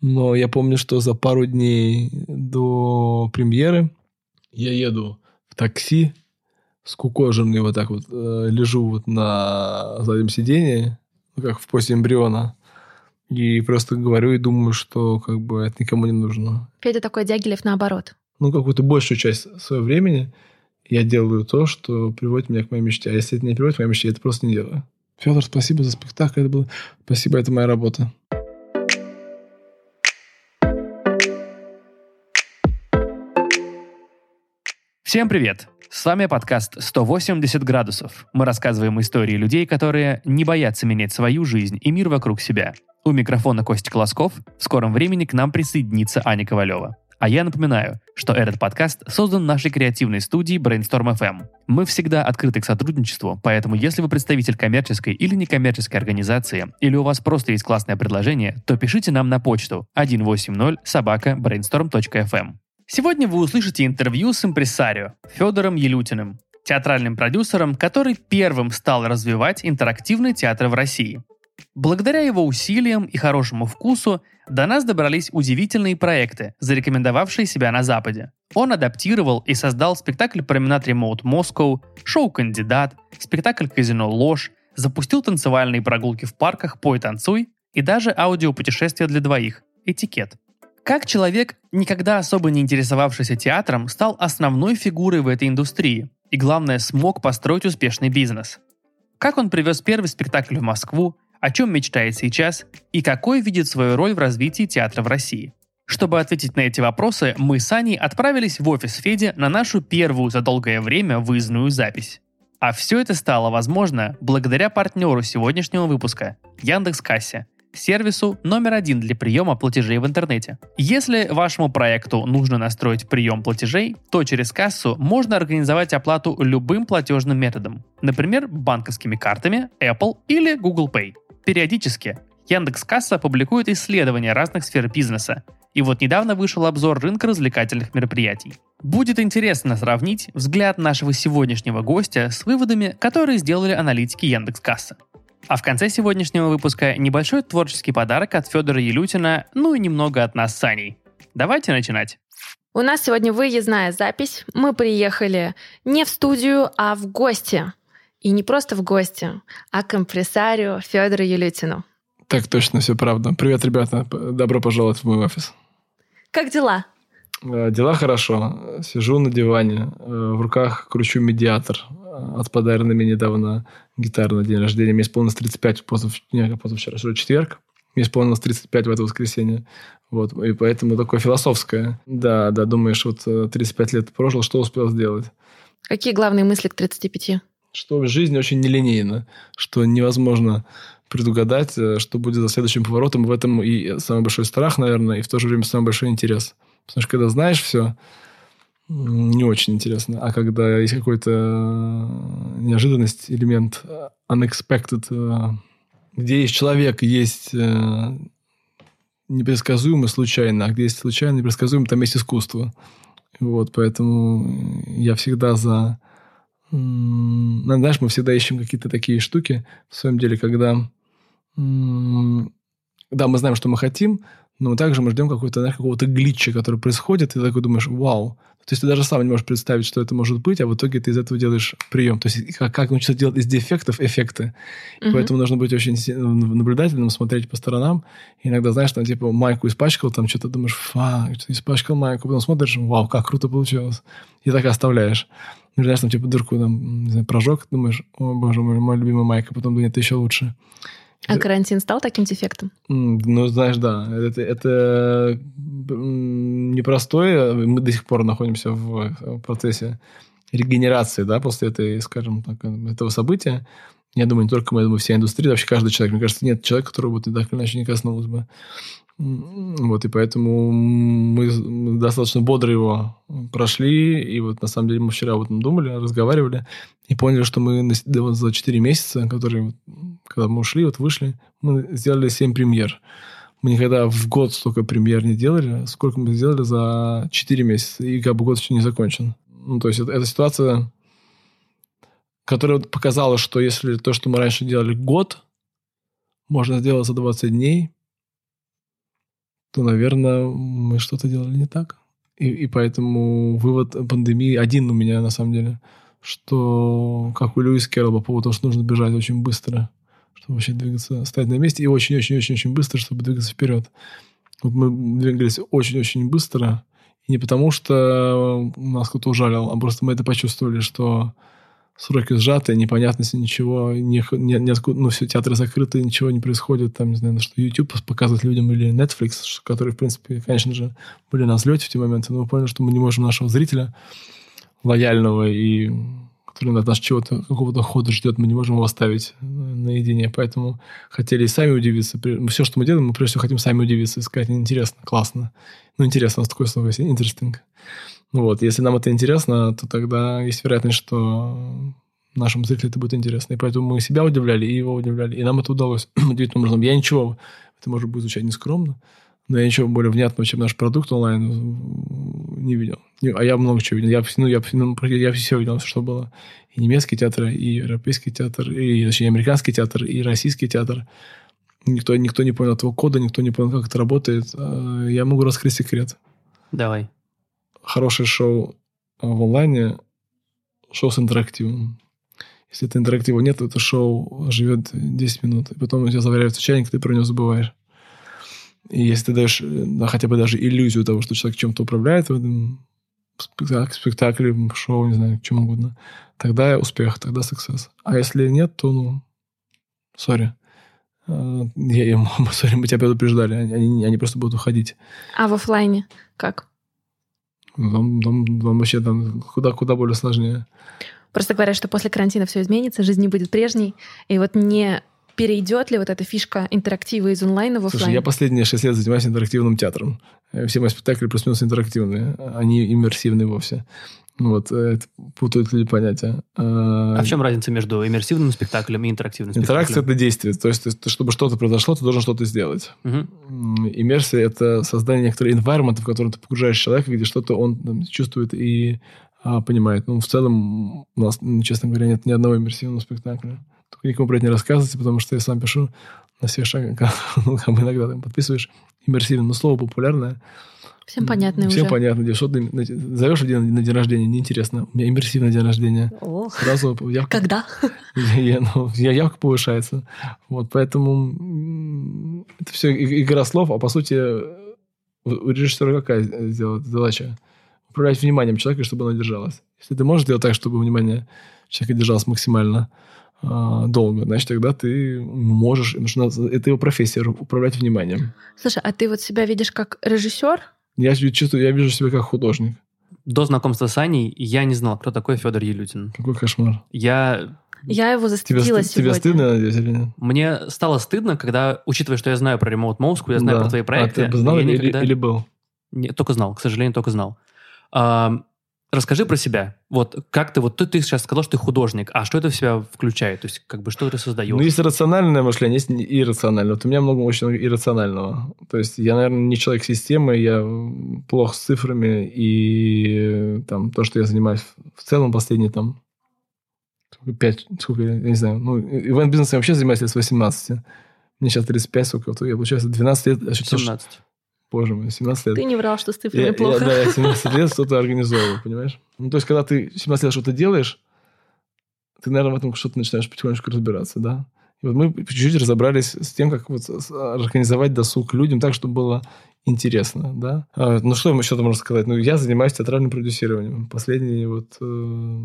Но я помню, что за пару дней до премьеры я еду в такси, скукоженный вот так вот, э, лежу вот на заднем сидении, ну, как в позе эмбриона, и просто говорю и думаю, что как бы это никому не нужно. Федя такой Дягилев наоборот. Ну, какую-то большую часть своего времени я делаю то, что приводит меня к моей мечте. А если это не приводит к моей мечте, я это просто не делаю. Федор, спасибо за спектакль. Это было... Спасибо, это моя работа. Всем привет! С вами подкаст «180 градусов». Мы рассказываем истории людей, которые не боятся менять свою жизнь и мир вокруг себя. У микрофона Костя Колосков. В скором времени к нам присоединится Аня Ковалева. А я напоминаю, что этот подкаст создан нашей креативной студией Brainstorm FM. Мы всегда открыты к сотрудничеству, поэтому если вы представитель коммерческой или некоммерческой организации, или у вас просто есть классное предложение, то пишите нам на почту 180 собака brainstorm.fm. Сегодня вы услышите интервью с импресарио Федором Елютиным, театральным продюсером, который первым стал развивать интерактивный театр в России. Благодаря его усилиям и хорошему вкусу до нас добрались удивительные проекты, зарекомендовавшие себя на Западе. Он адаптировал и создал спектакль «Променад Ремоут Москоу», шоу «Кандидат», спектакль «Казино Ложь», запустил танцевальные прогулки в парках «Пой, танцуй» и даже аудиопутешествия для двоих «Этикет». Как человек, никогда особо не интересовавшийся театром, стал основной фигурой в этой индустрии и, главное, смог построить успешный бизнес. Как он привез первый спектакль в Москву, о чем мечтает сейчас и какой видит свою роль в развитии театра в России. Чтобы ответить на эти вопросы, мы с Аней отправились в офис Феди на нашу первую за долгое время выездную запись. А все это стало возможно благодаря партнеру сегодняшнего выпуска – Яндекс.Кассе, сервису номер один для приема платежей в интернете. Если вашему проекту нужно настроить прием платежей, то через кассу можно организовать оплату любым платежным методом, например, банковскими картами, Apple или Google Pay. Периодически Яндекс.Касса публикует исследования разных сфер бизнеса, и вот недавно вышел обзор рынка развлекательных мероприятий. Будет интересно сравнить взгляд нашего сегодняшнего гостя с выводами, которые сделали аналитики Яндекс.Касса. А в конце сегодняшнего выпуска небольшой творческий подарок от Федора Елютина, ну и немного от нас с Аней. Давайте начинать. У нас сегодня выездная запись. Мы приехали не в студию, а в гости. И не просто в гости, а к импресарио Федору Елютину. Так точно, все правда. Привет, ребята. Добро пожаловать в мой офис. Как дела? Э, дела хорошо. Сижу на диване, э, в руках кручу медиатор от подаренными недавно гитары на день рождения. Мне исполнилось 35 позав... не, позавчера, что четверг. Мне исполнилось 35 в это воскресенье. Вот. И поэтому такое философское. Да, да, думаешь, вот 35 э, лет прожил, что успел сделать? Какие главные мысли к 35? что жизнь очень нелинейна, что невозможно предугадать, э, что будет за следующим поворотом. В этом и самый большой страх, наверное, и в то же время самый большой интерес. Потому что когда знаешь все, не очень интересно. А когда есть какой-то э, неожиданность, элемент э, unexpected, где есть человек, есть непредсказуемо случайно, а где есть случайно непредсказуемо, там есть искусство. Вот, поэтому я всегда за знаешь, мы всегда ищем какие-то такие штуки, в своем деле, когда... Да, мы знаем, что мы хотим, но также мы ждем какого-то, знаешь, какого-то глитча, который происходит, и ты такой думаешь, вау. То есть ты даже сам не можешь представить, что это может быть, а в итоге ты из этого делаешь прием. То есть как, как научиться делать из дефектов эффекты. Угу. Поэтому нужно быть очень наблюдательным, смотреть по сторонам. И иногда, знаешь, там типа майку испачкал, там что-то думаешь, фа, что испачкал майку, потом смотришь, вау, как круто получилось. И так оставляешь. Ну, знаешь, там типа дырку там, не знаю, прожег, думаешь, о боже мой, мой любимый майка, потом думаешь, это еще лучше. А карантин стал таким дефектом? Ну, знаешь, да. Это, это непростое. Мы до сих пор находимся в процессе регенерации, да, после этой, скажем так, этого события. Я думаю, не только мы, я думаю, вся индустрия, вообще каждый человек. Мне кажется, нет человека, которого бы ты так или иначе не коснулся бы. Вот, и поэтому мы достаточно бодро его прошли. И вот на самом деле мы вчера об этом думали, разговаривали и поняли, что мы за 4 месяца, которые, когда мы ушли, вот вышли, мы сделали 7 премьер. Мы никогда в год столько премьер не делали, сколько мы сделали за 4 месяца, и как бы год еще не закончен. Ну, то есть это, это ситуация, которая показала, что если то, что мы раньше делали год, можно сделать за 20 дней – то, наверное, мы что-то делали не так. И, и поэтому вывод пандемии один у меня, на самом деле, что, как у Льюиса Керрола по поводу того, что нужно бежать очень быстро, чтобы вообще двигаться, стоять на месте, и очень-очень-очень-очень быстро, чтобы двигаться вперед. Вот мы двигались очень-очень быстро, и не потому, что нас кто-то ужалил, а просто мы это почувствовали, что сроки сжаты, непонятности ничего, ни, ни, ниоткуда, ну, все театры закрыты, ничего не происходит, там, не знаю, что YouTube показывает людям или Netflix, которые, в принципе, конечно же, были на взлете в те моменты, но мы поняли, что мы не можем нашего зрителя лояльного и который от нас чего-то, какого-то хода ждет, мы не можем его оставить наедине. Поэтому хотели и сами удивиться. Все, что мы делаем, мы прежде всего хотим сами удивиться и сказать, интересно, классно. Ну, интересно, у нас такое слово есть, interesting. Ну вот, если нам это интересно, то тогда есть вероятность, что нашему зрителю это будет интересно. И поэтому мы себя удивляли, и его удивляли. И нам это удалось удивительным образом. Я ничего, это может быть звучать нескромно, но я ничего более внятного, чем наш продукт онлайн, не видел. А я много чего видел. Я, ну, я, ну, я все видел, что было. И немецкий театр, и европейский театр, и, точнее, американский театр, и российский театр. Никто, никто не понял этого кода, никто не понял, как это работает. А, я могу раскрыть секрет. Давай хорошее шоу а, в онлайне, шоу с интерактивом. Если это интерактива нет, то это шоу живет 10 минут. И потом у тебя заваривается чайник, ты про него забываешь. И если ты даешь да, хотя бы даже иллюзию того, что человек чем-то управляет в этом спектакле, спектакле, шоу, не знаю, чем угодно, тогда успех, тогда success. А если нет, то, ну, сори. А, я, я, сори, мы тебя предупреждали. Они, они просто будут уходить. А в офлайне как? Там, там, там вообще там куда, куда более сложнее. Просто говорят, что после карантина все изменится, жизнь не будет прежней. И вот не перейдет ли вот эта фишка интерактива из онлайна в офлайн? Слушай, я последние шесть лет занимаюсь интерактивным театром. Все мои спектакли плюс-минус интерактивные, они иммерсивные вовсе. Вот, э, это путают люди понятия. А, а в чем разница между иммерсивным спектаклем и интерактивным спектаклем? Интеракция – это действие. То есть, чтобы что-то произошло, ты должен что-то сделать. Угу. Иммерсия – это создание некоторого environment, в котором ты погружаешь человека, где что-то он там, чувствует и а, понимает. Ну, в целом, у нас, честно говоря, нет ни одного иммерсивного спектакля. Только никому про это не рассказывайте, потому что я сам пишу на всех шагах, ну, иногда там подписываешь иммерсивно, но слово популярное – Всем понятно Всем уже. понятно. Где, что ты зовешь один на день рождения, неинтересно. У меня иммерсивный день рождения. О. Сразу явка... Когда? Я, ну, я, явка повышается. Вот, поэтому это все игра слов, а по сути у режиссера какая сделать задача? Управлять вниманием человека, чтобы оно держалось. Если ты можешь сделать так, чтобы внимание человека держалось максимально долго, значит, тогда ты можешь, это его профессия, управлять вниманием. Слушай, а ты вот себя видишь как режиссер я чувствую, я вижу себя как художник. До знакомства с Аней я не знал, кто такой Федор Елютин. Какой кошмар. Я я его застыдила тебе, сегодня. Тебе стыдно, надеюсь, или нет? Мне стало стыдно, когда, учитывая, что я знаю про Remote Moscow, я знаю да. про твои проекты. А ты знал или, никогда... или был? Не, только знал, к сожалению, только знал. А, Расскажи про себя. Вот как ты, вот ты, ты сейчас сказал, что ты художник, а что это в себя включает? То есть, как бы, что ты создаешь? Ну, есть рациональное мышление, есть иррациональное. Вот у меня много очень иррационального. То есть, я, наверное, не человек системы, я плохо с цифрами, и там то, что я занимаюсь в целом последние там пять, сколько, я не знаю, ну, ивент-бизнесом я вообще занимаюсь с 18. Мне сейчас 35, сколько, вот я, получается, 12 лет. 17. Боже мой, 17 лет. Ты не врал, что с цифрами я, плохо. Я, да, я 17 лет что-то организовываю, понимаешь? Ну, то есть, когда ты 17 лет что-то делаешь, ты, наверное, в этом что-то начинаешь потихонечку разбираться, да? И вот мы чуть-чуть разобрались с тем, как вот организовать досуг людям так, чтобы было интересно, да? А, ну, что еще можно сказать? Ну, я занимаюсь театральным продюсированием. Последние вот... Э,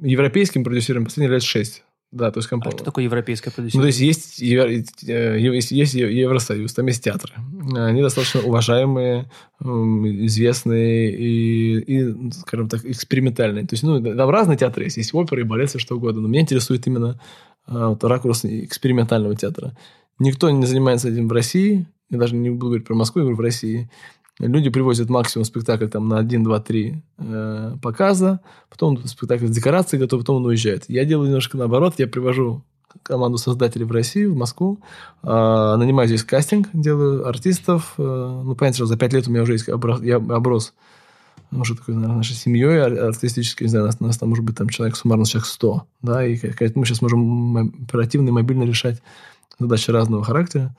европейским продюсированием последние лет шесть. Да, то есть компания. А что такое европейская продюсирование? Ну, то есть есть, э, есть, есть Евросоюз, там есть театры. Они достаточно уважаемые, известные и, и, скажем так, экспериментальные. То есть, ну, там разные театры есть. Есть оперы, и балет, все что угодно. Но меня интересует именно а, вот, ракурс экспериментального театра. Никто не занимается этим в России. Я даже не буду говорить про Москву, я говорю в России. Люди привозят максимум спектакль там на 1, 2, 3 э, показа, потом спектакль с декорацией готов, потом он уезжает. Я делаю немножко наоборот, я привожу команду создателей в Россию, в Москву, э, нанимаю здесь кастинг, делаю артистов. Э, ну, понятно, что за 5 лет у меня уже есть оброс, я оброс уже такой, наверное, нашей семьей артистической, не знаю, нас, нас там может быть там человек, суммарно человек 100, да, и мы сейчас можем оперативно и мобильно решать задачи разного характера.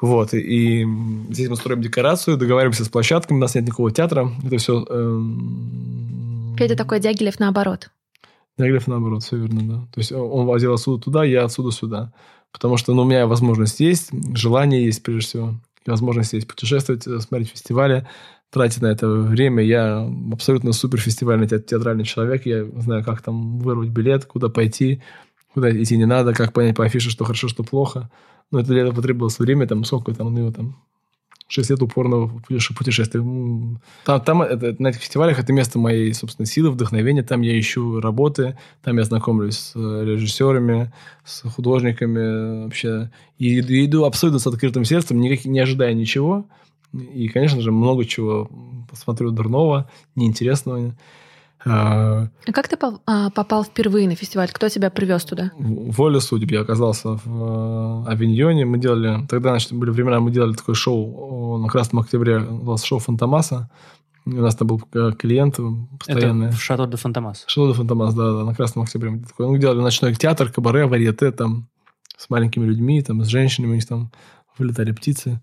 Вот, и, и здесь мы строим декорацию, договариваемся с площадками, у нас нет никакого театра, это все... Эм... Федя такой Дягилев наоборот. Дягилев наоборот, все верно, да. То есть он возил отсюда туда, я отсюда сюда. Потому что ну, у меня возможность есть, желание есть прежде всего, возможность есть путешествовать, э, смотреть фестивали, тратить на это время. Я абсолютно супер фестивальный театральный человек, я знаю, как там вырвать билет, куда пойти, куда идти не надо, как понять по афише, что хорошо, что плохо. Но это для этого потребовалось время, там, сколько там, ну, там, 6 лет упорного путешествия. Там, там это, на этих фестивалях это место моей, собственно, силы, вдохновения. Там я ищу работы, там я знакомлюсь с э, режиссерами, с художниками вообще. И, и иду абсолютно с открытым сердцем, никак, не ожидая ничего. И, конечно же, много чего посмотрю дурного, неинтересного. А, как ты а, попал впервые на фестиваль? Кто тебя привез туда? Воля судеб. Я оказался в э, Авиньоне. Мы делали... Тогда, значит, были времена, мы делали такое шоу на Красном Октябре. У шоу Фантомаса. У нас там был э, клиент постоянный. Это в Шато де Фантомас. Шато де Фантомас, да, да, на Красном Октябре. Мы, такое, мы делали ночной театр, кабаре, варьете, там, с маленькими людьми, там, с женщинами. У них там вылетали птицы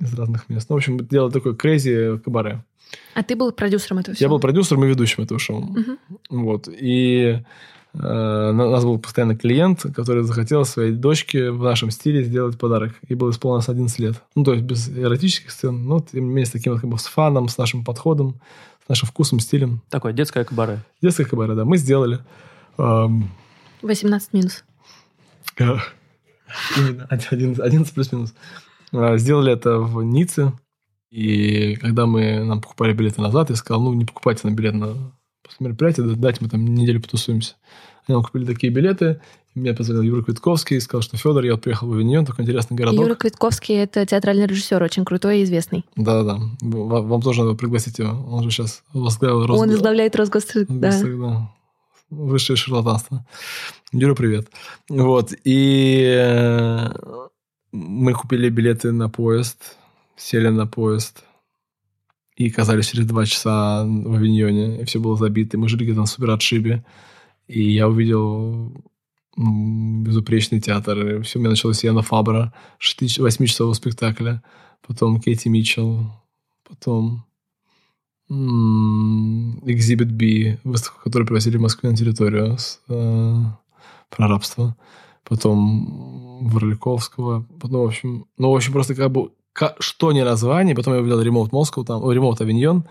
из разных мест. Ну, в общем, делали такой crazy кабаре. А ты был продюсером этого всего? Я был продюсером и ведущим этого шоу. Угу. Вот. И э, у нас был постоянно клиент, который захотел своей дочке в нашем стиле сделать подарок. Ей было, исполнилось 11 лет. Ну, то есть без эротических сцен, но тем не менее с таким вот, как бы, с фаном, с нашим подходом, с нашим вкусом, стилем. Такое детское кабаре. Детское кабаре, да. Мы сделали. Эм... 18 минус. Именно, 11 плюс-минус. Э, сделали это в Ницце. И когда мы нам покупали билеты назад, я сказал, ну, не покупайте нам билет на после мероприятия, дайте мы там неделю потусуемся. Они нам купили такие билеты, мне позвонил Юра Квитковский и сказал, что Федор, я вот приехал в Авиньон, такой интересный городок. Юра Квитковский – это театральный режиссер, очень крутой и известный. Да-да, вам, вам тоже надо пригласить его. Он же сейчас возглавил Росгос... Он возглавляет Росгострит, да. да. Высшее шарлатанство. Юра, привет. Вот, и э, мы купили билеты на поезд, сели на поезд и оказались через два часа в Авиньоне, и все было забито. Мы жили где-то на супер отшибе, и я увидел безупречный театр. И все, у меня началось Яна Фабра, 8-часового спектакля, потом Кейти Митчелл, потом Exhibit B, выставку, которую привозили в Москву на территорию с, э, про рабство. Потом Ворликовского. Потом, в общем, ну, в общем, просто как бы что не название, потом я увидел ремонт Москву, там, ремонт Авиньон,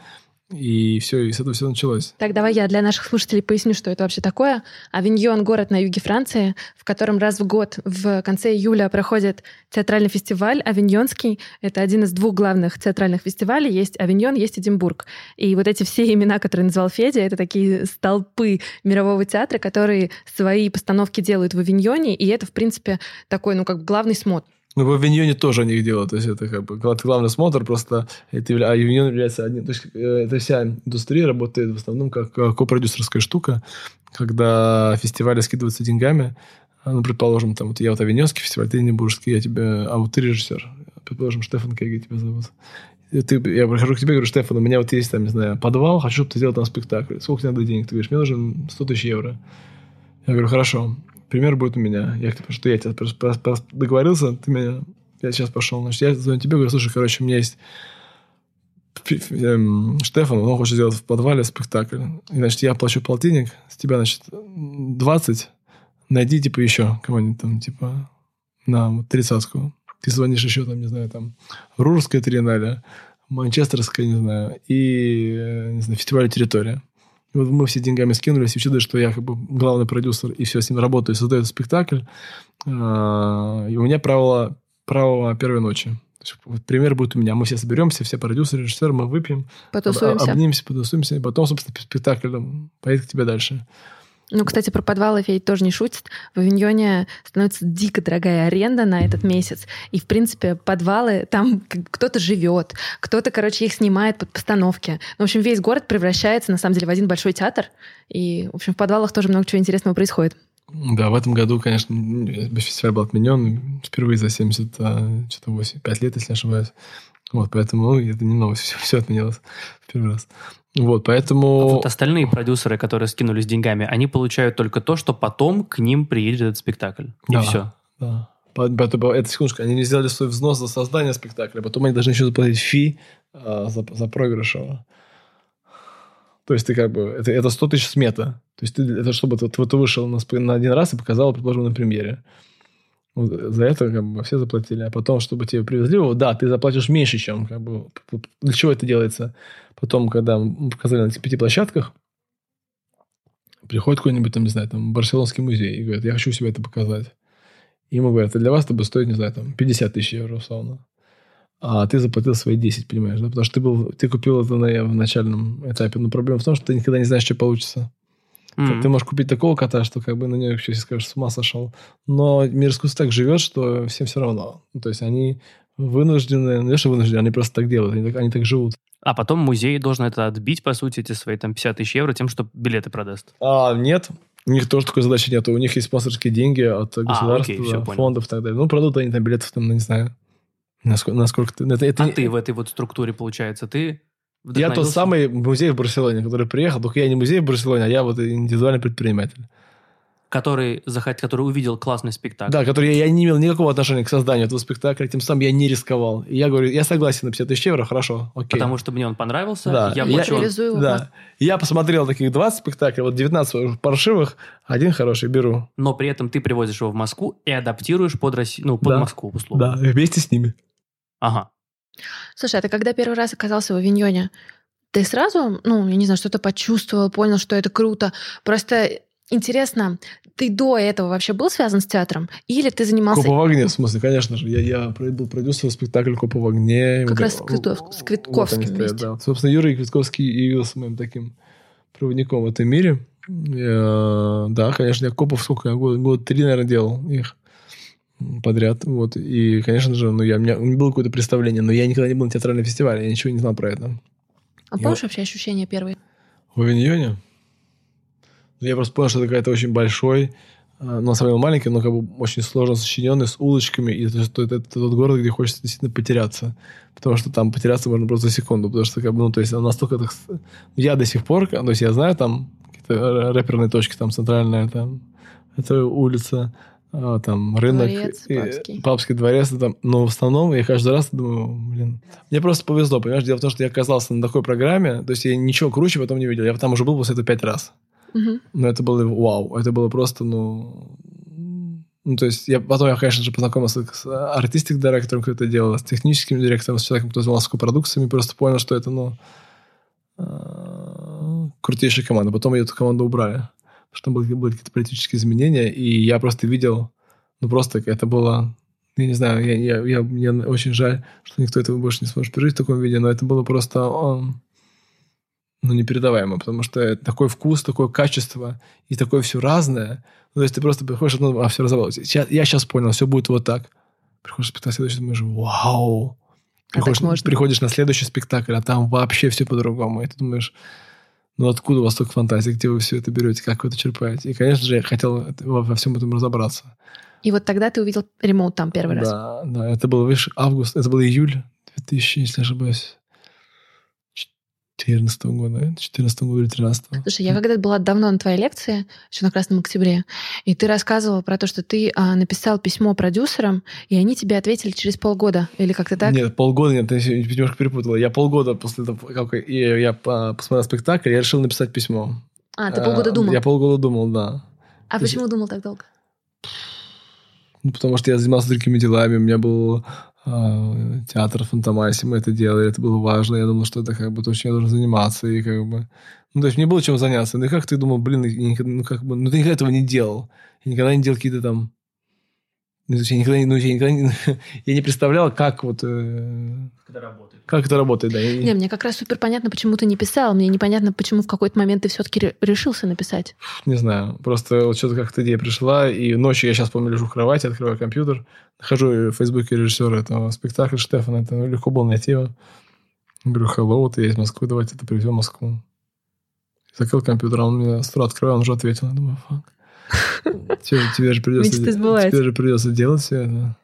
и все, и с этого все началось. Так, давай я для наших слушателей поясню, что это вообще такое. Авиньон — город на юге Франции, в котором раз в год в конце июля проходит театральный фестиваль Авиньонский. Это один из двух главных театральных фестивалей. Есть Авиньон, есть Эдинбург. И вот эти все имена, которые назвал Федя, это такие столпы мирового театра, которые свои постановки делают в Авиньоне, и это, в принципе, такой, ну, как главный смотр. Ну, в Авиньоне тоже они их делают. То есть это как бы главный смотр, просто это, а Авиньон является одним... То есть э, это вся индустрия работает в основном как копродюсерская штука, когда фестивали скидываются деньгами. А, ну, предположим, там, вот я вот Авиньонский фестиваль, ты Небуржский, я тебе... А вот ты режиссер. Предположим, Штефан Кеги тебя зовут. Ты, я прихожу к тебе и говорю, Штефан, у меня вот есть там, не знаю, подвал, хочу, чтобы ты сделал там спектакль. Сколько тебе надо денег? Ты говоришь, мне нужен 100 тысяч евро. Я говорю, хорошо пример будет у меня. Я, что я тебя договорился, ты меня... Я сейчас пошел. Значит, я звоню тебе, говорю, слушай, короче, у меня есть эм, Штефан, он хочет сделать в подвале спектакль. И, значит, я плачу полтинник, с тебя, значит, 20. Найди, типа, еще кого-нибудь там, типа, на тридцатку. Ты звонишь еще, там, не знаю, там, Рурская триеннале, Манчестерская, не знаю, и, э, не знаю, фестиваль «Территория». И вот мы все деньгами скинулись, и учитывая, что я как бы главный продюсер, и все с ним работаю, создаю спектакль, а, и у меня правило, правило первой ночи. Вот пример будет у меня. Мы все соберемся, все продюсеры, режиссеры, мы выпьем, потусуемся. обнимемся, потусуемся, и потом, собственно, спектакль поедет к тебе дальше. Ну, кстати, про подвалы Федь тоже не шутит. В Авиньоне становится дико дорогая аренда на этот месяц. И, в принципе, подвалы, там кто-то живет, кто-то, короче, их снимает под постановки. Ну, в общем, весь город превращается, на самом деле, в один большой театр. И, в общем, в подвалах тоже много чего интересного происходит. Да, в этом году, конечно, фестиваль был отменен впервые за 70, а, что-то 8, 5 лет, если не ошибаюсь. Вот, поэтому ну, это не новость, все, все отменилось в первый раз. Вот, поэтому... А вот остальные продюсеры, которые скинулись деньгами, они получают только то, что потом к ним приедет этот спектакль. И да, все. Да. Это секундочку, они не сделали свой взнос за создание спектакля, потом они должны еще заплатить фи а, за, за проигрыш его. То есть ты как бы... Это, это 100 тысяч смета. То есть ты, это чтобы ты, ты вышел на, на один раз и показал, предположим, на премьере. Вот за это как бы все заплатили. А потом, чтобы тебе привезли его, да, ты заплатишь меньше, чем как бы... Для чего это делается? Потом, когда мы показали на этих пяти площадках, приходит какой-нибудь, там, не знаю, там, Барселонский музей и говорит, я хочу себе это показать. И ему говорят, а для вас это будет стоить, не знаю, там, 50 тысяч евро, условно а ты заплатил свои 10, понимаешь, да? Потому что ты, был, ты купил это на, в начальном этапе. Но проблема в том, что ты никогда не знаешь, что получится. Mm-hmm. Ты можешь купить такого кота, что как бы на нее вообще скажешь, с ума сошел. Но мир искусства так живет, что всем все равно. Ну, то есть они вынуждены, не что вынуждены, они просто так делают, они так, они так живут. А потом музей должен это отбить, по сути, эти свои там 50 тысяч евро тем, что билеты продаст. А, нет, у них тоже такой задачи нет. У них есть спонсорские деньги от государства, а, окей, все, фондов и так далее. Ну, продадут они там билетов, там, ну, не знаю, Насколько, насколько ты... Это, это а ты в этой вот структуре, получается, ты Я тот самый музей в Барселоне, который приехал, только я не музей в Барселоне, а я вот индивидуальный предприниматель. Который, захот... который увидел классный спектакль. Да, который я, я не имел никакого отношения к созданию этого спектакля, тем самым я не рисковал. И я говорю, я согласен на 50 тысяч евро, хорошо, окей. Потому что мне он понравился, да. я плачу... Я, да. Я посмотрел таких 20 спектаклей, вот 19 паршивых, один хороший беру. Но при этом ты привозишь его в Москву и адаптируешь под, Россию, ну, под да. Москву, условно. Да, вместе с ними. Ага. Слушай, а ты когда первый раз оказался в Авиньоне, ты сразу, ну, я не знаю, что-то почувствовал, понял, что это круто? Просто интересно, ты до этого вообще был связан с театром? Или ты занимался... Копа в огне, в смысле, конечно же. Я, я был продюсером спектакля «Копа в огне». Как раз с, Квитов... с Квитковским вот вместе. Да. Собственно, Юрий Квитковский явился моим таким проводником в этом мире. Я, да, конечно, я копов сколько я год, год три, наверное, делал их подряд. Вот. И, конечно же, ну, я, у, меня, было какое-то представление, но я никогда не был на театральном фестивале, я ничего не знал про это. А помнишь вот... вообще ощущения первые? В Авиньоне? Ну, я просто понял, что это какая-то очень большой, а, ну, на самом деле маленький, но как бы очень сложно сочиненный, с улочками, и это, это, это, тот город, где хочется действительно потеряться. Потому что там потеряться можно просто за секунду, потому что, как бы, ну, то есть, настолько... Так... Я до сих пор, то есть, я знаю там какие-то рэперные точки, там, центральная, там, это улица, а, там рынок, дворец, и, папский. папский дворец, там, но в основном я каждый раз думаю, блин, мне просто повезло, понимаешь, дело в том, что я оказался на такой программе, то есть я ничего круче потом не видел, я там уже был после этого пять раз, угу. но это было вау, это было просто, ну, ну, то есть я потом, я, конечно же, познакомился с артистик-директором, кто это делал, с техническим директором, с человеком, кто занимался продукциями, просто понял, что это, ну, а, крутейшая команда. Потом эту команду убрали что были, были какие-то политические изменения, и я просто видел, ну просто это было, я не знаю, я, я, я, мне очень жаль, что никто этого больше не сможет пережить в таком виде, но это было просто, ну, непередаваемо, потому что такой вкус, такое качество и такое все разное. Ну, то есть ты просто приходишь, ну, а все разобралось. Я, я сейчас понял, все будет вот так. Приходишь на спектакль следующий, думаешь, вау. Приходишь, а приходишь на следующий спектакль, а там вообще все по-другому. И ты думаешь, ну откуда у вас столько фантазии, где вы все это берете, как вы это черпаете? И, конечно же, я хотел во всем этом разобраться. И вот тогда ты увидел ремонт там первый раз? Да, да, это был, видишь, август, это был июль 2000, если не ошибаюсь, 14 года, 14 года или 13 -го. Слушай, я когда была давно на твоей лекции, еще на Красном Октябре, и ты рассказывал про то, что ты а, написал письмо продюсерам, и они тебе ответили через полгода, или как-то так? Нет, полгода нет, ты немножко перепутала. Я полгода после того, как я, я посмотрел спектакль, я решил написать письмо. А, ты полгода а, думал? Я полгода думал, да. А То почему есть... думал так долго? Ну, потому что я занимался другими делами, у меня был а, театр Фантомаси, мы это делали, это было важно, я думал, что это как бы то, чем я должен заниматься, и как бы... Ну, то есть мне было чем заняться. Ну, и как ты думал, блин, ну, как бы, ну, ты никогда этого не делал. Я никогда не делал какие-то там ну, я никогда, ну, я никогда не, я не представлял, как вот... Э, как это работает. Как это работает, да. Не, мне как раз супер понятно, почему ты не писал. Мне непонятно, почему в какой-то момент ты все-таки решился написать. Не знаю. Просто вот что-то как-то идея пришла, и ночью я сейчас, помню, лежу в кровати, открываю компьютер, нахожу в Фейсбуке режиссера этого спектакля Штефана. Это ну, легко было найти его. Говорю, hello, вот я из Москвы, давайте это привезем в Москву. Закрыл компьютер, а он мне с утра открывает, он уже ответил. Я думаю, фак. Тебе же придется, тебе же придется делать все это.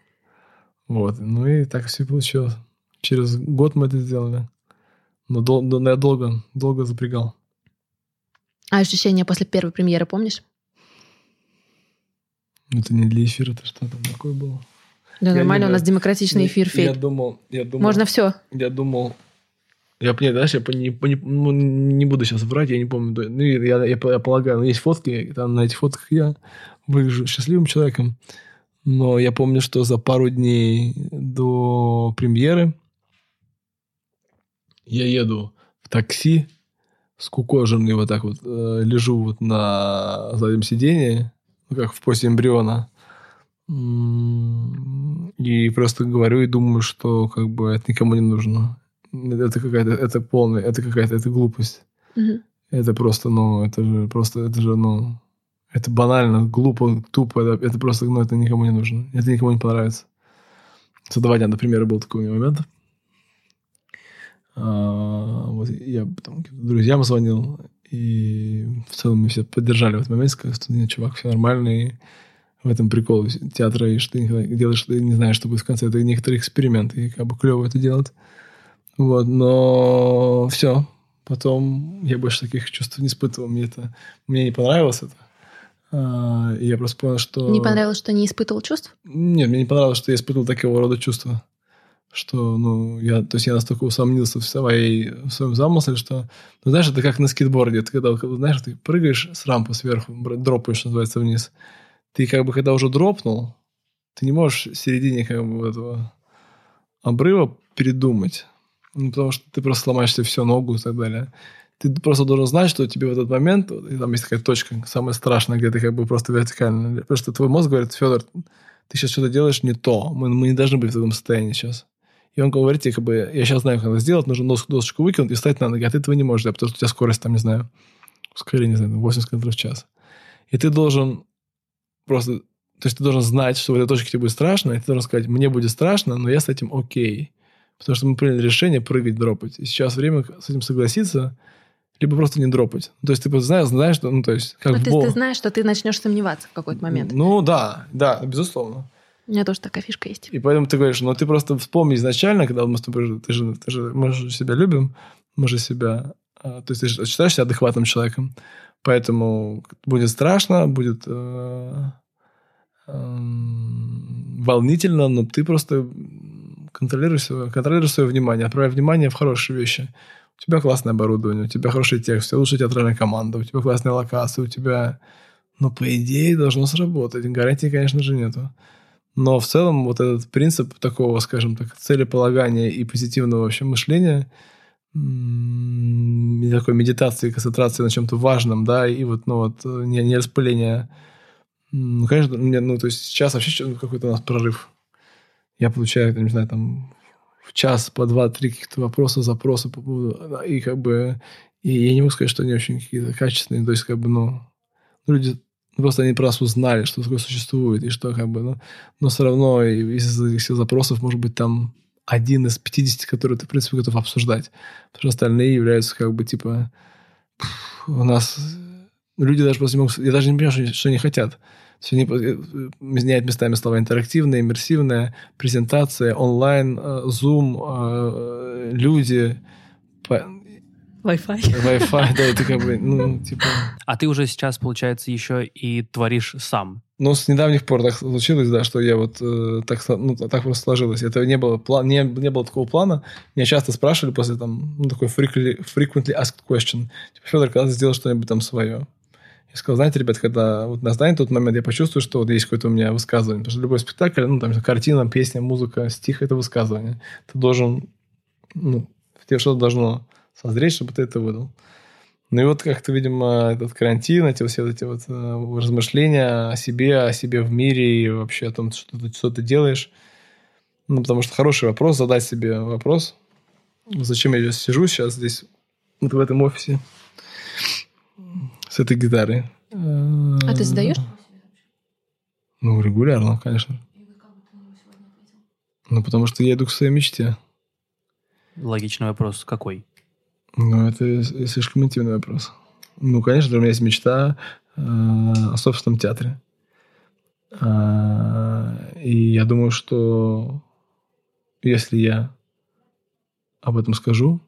Вот. Ну и так все получилось. Через год мы это сделали. Но, дол- но я долго, долго запрягал. А ощущения после первой премьеры помнишь? Это не для эфира, это что там такое было? Да, Я нормально, не- у нас демократичный эфир, Я думал, я думал... Можно все. Я думал... Я, нет, знаешь, я не, не, ну, не буду сейчас врать, я не помню. Ну, я, я, я полагаю, ну, есть фотки, там на этих фотках я выгляжу счастливым человеком. Но я помню, что за пару дней до премьеры я еду в такси, скукоженный вот так вот, э, лежу вот на заднем сидении, ну, как в позе эмбриона. И просто говорю и думаю, что как бы это никому не нужно. Это какая-то, это полная, это какая-то, это глупость. Мгм. Это просто, ну, это же просто, это же, ну, это банально, глупо, тупо, это, это просто, ну, это никому не нужно. Это никому не понравится. Задавать, например, был такой момент. А, вот я там друзьям звонил, и в целом мы все поддержали в этот момент, сказали, что нет, чувак, все нормально, и в этом прикол театра, и что ты никогда делаешь, ты не знаешь, что будет в конце. Это некоторый эксперимент, и как бы клево это делать. Вот, но все. Потом я больше таких чувств не испытывал. Мне это мне не понравилось это. А, и я просто понял, что... Не понравилось, что не испытывал чувств? Нет, мне не понравилось, что я испытывал такого рода чувства. Что, ну, я, то есть я настолько усомнился в, своей, в своем замысле, что, ну, знаешь, это как на скейтборде. Ты когда, знаешь, ты прыгаешь с рампы сверху, дропаешь, называется, вниз. Ты как бы, когда уже дропнул, ты не можешь в середине как бы этого обрыва передумать. Ну, потому что ты просто сломаешь себе всю ногу и так далее. Ты просто должен знать, что тебе в этот момент, и там есть такая точка, самая страшная, где ты как бы просто вертикально. Потому что твой мозг говорит, Федор, ты сейчас что-то делаешь не то. Мы, мы не должны быть в таком состоянии сейчас. И он говорит тебе, как бы, я сейчас знаю, как это сделать, нужно дос- досочку выкинуть и встать на ноги, а ты этого не можешь делать, потому что у тебя скорость, там, не знаю, ускорение, не знаю, 80 км в час. И ты должен просто, то есть ты должен знать, что в этой точке тебе будет страшно, и ты должен сказать, мне будет страшно, но я с этим окей. Потому что мы приняли решение прыгать, дропать. И сейчас время с этим согласиться, либо просто не дропать. Ну, То есть ты просто знаешь, знаешь, что, ну, то есть, как Ну, в то есть ты знаешь, что ты начнешь сомневаться в какой-то момент. Ну, да, да, безусловно. У меня тоже такая фишка есть. И поэтому ты говоришь, ну ты просто вспомни изначально, когда мы с тобой, ты же, ты же, мы же себя любим, мы же себя, а, то есть ты же считаешь себя адекватным человеком, поэтому будет страшно, будет э, эм, волнительно, но ты просто контролируй свое, контролируй свое внимание, отправляй внимание в хорошие вещи. У тебя классное оборудование, у тебя хороший текст, у тебя лучшая театральная команда, у тебя классная локация, у тебя, ну, по идее, должно сработать. Гарантии, конечно же, нету. Но в целом вот этот принцип такого, скажем так, целеполагания и позитивного вообще мышления, такой медитации, концентрации на чем-то важном, да, и вот, ну вот, э, не, не распыление. Ну, конечно, мне, ну, то есть сейчас вообще что- какой-то у нас прорыв. Я получаю, не знаю, там, в час по два-три каких-то вопроса, запроса по поводу, да, и как бы, и я не могу сказать, что они очень какие-то качественные, то есть как бы, ну, люди просто они про нас узнали, что такое существует, и что как бы, ну, но все равно из этих всех запросов может быть там один из 50, которые ты, в принципе, готов обсуждать. Потому что остальные являются как бы типа у нас люди даже просто не могут... Я даже не понимаю, что, что они хотят. Все они э, меняют местами слова интерактивная, иммерсивная, презентация, онлайн, э, Zoom, э, люди, Wi-Fi. Wi-Fi, да, это как бы, ну, типа... А ты уже сейчас, получается, еще и творишь сам. Ну, с недавних пор так случилось, да, что я вот э, так, ну, так просто сложилось. Это не было, план, не, не было такого плана. Меня часто спрашивали после там, ну, такой frequently, frequently asked question. Типа, Федор, когда ты сделал что-нибудь там свое? Я сказал, знаете, ребят, когда вот настанет тот момент, я почувствую, что вот есть какое-то у меня высказывание. Потому что любой спектакль, ну, там, картина, песня, музыка, стих – это высказывание. Ты должен, ну, в тебе что-то должно созреть, чтобы ты это выдал. Ну и вот как-то, видимо, этот карантин, эти все вот эти вот э, размышления о себе, о себе в мире и вообще о том, что ты, что ты делаешь. Ну, потому что хороший вопрос, задать себе вопрос, зачем я здесь сижу сейчас здесь, вот в этом офисе с этой гитарой. А ты задаешь? Ну, регулярно, конечно. Ну, потому что я иду к своей мечте. Логичный вопрос какой? Ну, это слишком интимный вопрос. Ну, конечно, у меня есть мечта э, о собственном театре. А, и я думаю, что если я об этом скажу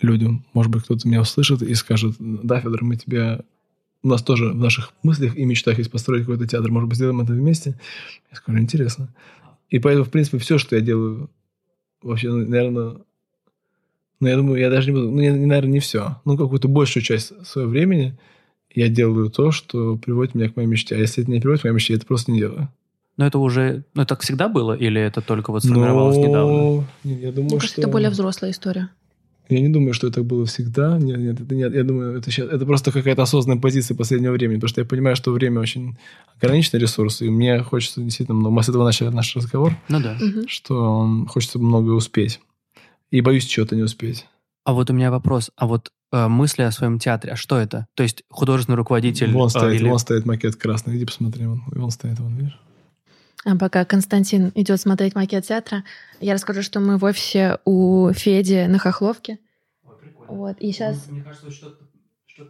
людям, может быть, кто-то меня услышит и скажет, да, Федор, мы тебя... У нас тоже в наших мыслях и мечтах есть построить какой-то театр, может быть, сделаем это вместе. Я скажу, интересно. И поэтому, в принципе, все, что я делаю, вообще, ну, наверное, ну, я думаю, я даже не буду, ну, я, наверное, не все. Ну, какую-то большую часть своего времени я делаю то, что приводит меня к моей мечте. А если это не приводит к моей мечте, я это просто не делаю. Но это уже... Ну, так всегда было? Или это только вот сформировалось Но... недавно? Я думаю, Мне кажется, что... это более взрослая история. Я не думаю, что это было всегда. Нет, нет, это нет. Я думаю, это сейчас это просто какая-то осознанная позиция последнего времени, потому что я понимаю, что время очень ограниченный ресурс, и мне хочется действительно много. Мы с этого начали наш разговор, Ну да. Что хочется много успеть. И боюсь чего-то не успеть. А вот у меня вопрос. А вот э, мысли о своем театре, а что это? То есть художественный руководитель... Вон э, стоит, или- вон стоит макет красный. Иди посмотри, вон, вон стоит, вон, видишь? А пока Константин идет смотреть макет театра, я расскажу, что мы в офисе у Феди на Хохловке. Вот, и сейчас... Мне кажется, что-то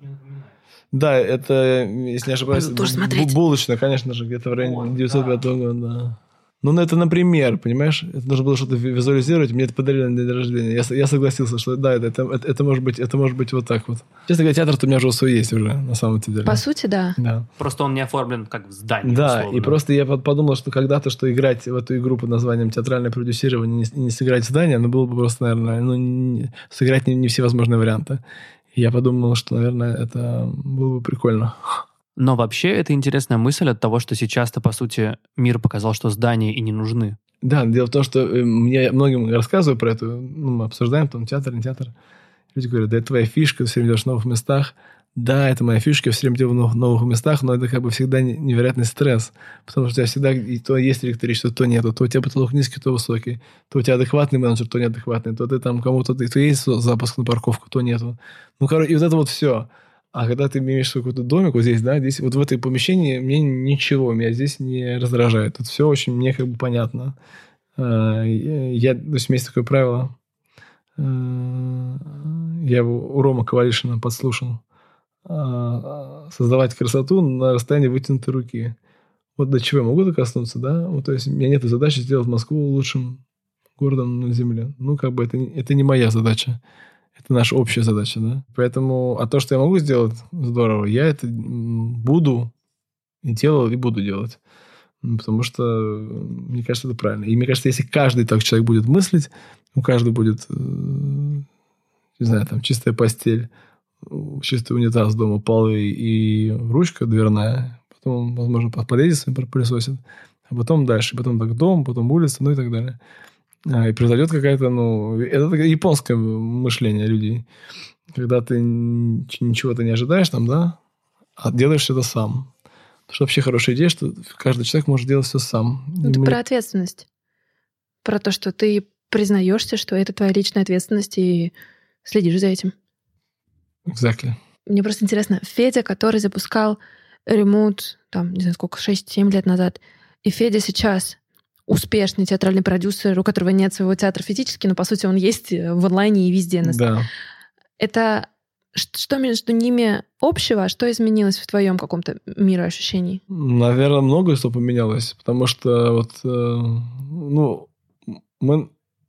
мне напоминает. Да, это, если не ошибаюсь, Пойду тоже смотреть. булочная, конечно же, где-то в районе 905 года, да. Ну, ну, это, например, понимаешь, это нужно было что-то ви- визуализировать, мне это подарили на день рождения. Я, я согласился, что да, это, это, это, это может быть, это может быть вот так вот. Честно говоря, театр-то у меня уже свой есть уже, на самом деле. По сути, да. Да. Просто он не оформлен как в здании. Да, условно. и просто я под- подумал, что когда-то, что играть в эту игру под названием театральное продюсирование и не, не сыграть в здание, ну, было бы просто, наверное, ну, не- сыграть не, не все возможные варианты. И я подумал, что, наверное, это было бы прикольно. Но вообще это интересная мысль от того, что сейчас-то, по сути, мир показал, что здания и не нужны. Да, дело в том, что э, мне многим рассказываю про это, ну, мы обсуждаем, там, театр, не театр. Люди говорят, да, это твоя фишка, ты все время идешь в новых местах. Да, это моя фишка, я все время делаю в новых, новых местах, но это как бы всегда не- невероятный стресс, потому что у тебя всегда и то есть электричество, то нету, то у тебя потолок низкий, то высокий, то у тебя адекватный менеджер, то неадекватный, то ты там кому-то, то есть запуск на парковку, то нету. Ну, короче, и вот это вот все. А когда ты имеешь какой-то домик вот здесь, да, здесь, вот в этой помещении мне ничего меня здесь не раздражает. Тут все очень мне как бы понятно. Э, Я, то есть у меня есть такое правило. Э, Я у Рома Ковалишина подслушал. Э, Создавать красоту на расстоянии вытянутой руки. Вот до чего я могу докоснуться, да? Вот, то есть у меня нет задачи сделать Москву лучшим городом на Земле. Ну, как бы это, это не моя задача. Это наша общая задача, да? Поэтому, а то, что я могу сделать, здорово. Я это буду и делал, и буду делать. Потому что, мне кажется, это правильно. И мне кажется, если каждый так человек будет мыслить, у каждого будет, э, не знаю, там, чистая постель, чистый унитаз дома, полы и ручка дверная, потом, возможно, под подъезде пропылесосит, а потом дальше, потом так дом, потом улица, ну и так далее. А, И произойдет какая-то, ну, это японское мышление людей. Когда ты н- ничего-то не ожидаешь там, да, а делаешь это сам. Потому что вообще хорошая идея, что каждый человек может делать все сам. Ну, Это мне- про ответственность. Про то, что ты признаешься, что это твоя личная ответственность, и следишь за этим. Exactly. Мне просто интересно, Федя, который запускал ремонт, там, не знаю, сколько, 6-7 лет назад, и Федя сейчас успешный театральный продюсер, у которого нет своего театра физически, но, по сути, он есть э, в онлайне и везде. Да. Это что между ними общего, а что изменилось в твоем каком-то мироощущении? Наверное, многое что поменялось, потому что вот, э, ну, мы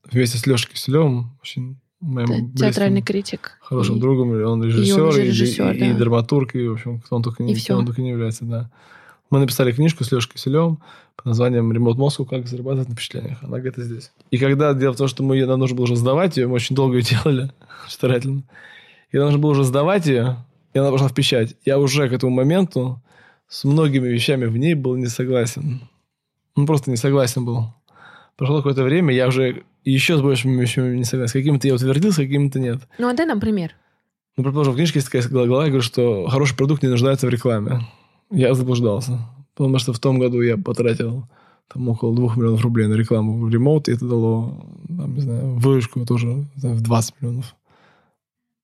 вместе с Лешей Киселевым, очень моим близким, Театральный критик. хорошим И- другом, он режиссер, он же и, режиссер, и- да. и драматург, и, в общем, кто он только, не, И кем всё. он только не является, да. Мы написали книжку с Лешей Киселевым под названием «Ремонт мозгу. Как зарабатывать на впечатлениях». Она где-то здесь. И когда дело в том, что мы, ее- нам нужно было уже сдавать ее, мы очень долго ее делали, старательно. И нужно было уже сдавать ее, и она пошла в печать. Я уже к этому моменту с многими вещами в ней был не согласен. Ну, просто не согласен был. Прошло какое-то время, я уже еще с большими вещами не согласен. С какими-то я утвердился, с какими-то нет. Ну, отдай нам пример. Ну, предположим, в книжке есть такая глава, я говорю, что хороший продукт не нуждается в рекламе. Я заблуждался. Потому что в том году я потратил там около 2 миллионов рублей на рекламу в ремоут, и это дало, там, не знаю, выручку тоже знаю, в 20 миллионов.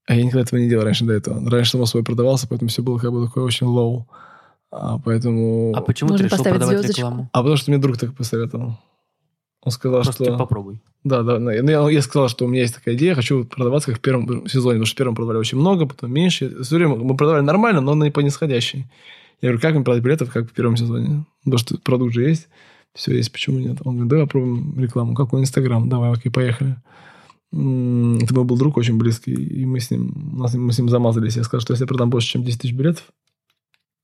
А я никогда этого не делал раньше до этого. Раньше само собой продавался, поэтому все было как бы такое очень low. А поэтому... А почему Можно ты решил поставить продавать звездочку. рекламу? А потому что мне друг так посоветовал. Он сказал, Просто что... попробуй. Да, да. Ну, я, я сказал, что у меня есть такая идея, хочу продаваться как в первом сезоне, потому что в первом продавали очень много, потом меньше. Все время мы продавали нормально, но на по нисходящей. Я говорю, как мне продать билетов, как в первом сезоне? Потому что продукт же есть, все есть, почему нет? Он говорит, давай попробуем рекламу. Какой Инстаграм? Давай, окей, поехали. Это мой был друг очень близкий, и мы с ним, у нас- мы с ним замазались. Я сказал, что если я продам больше, чем 10 тысяч билетов,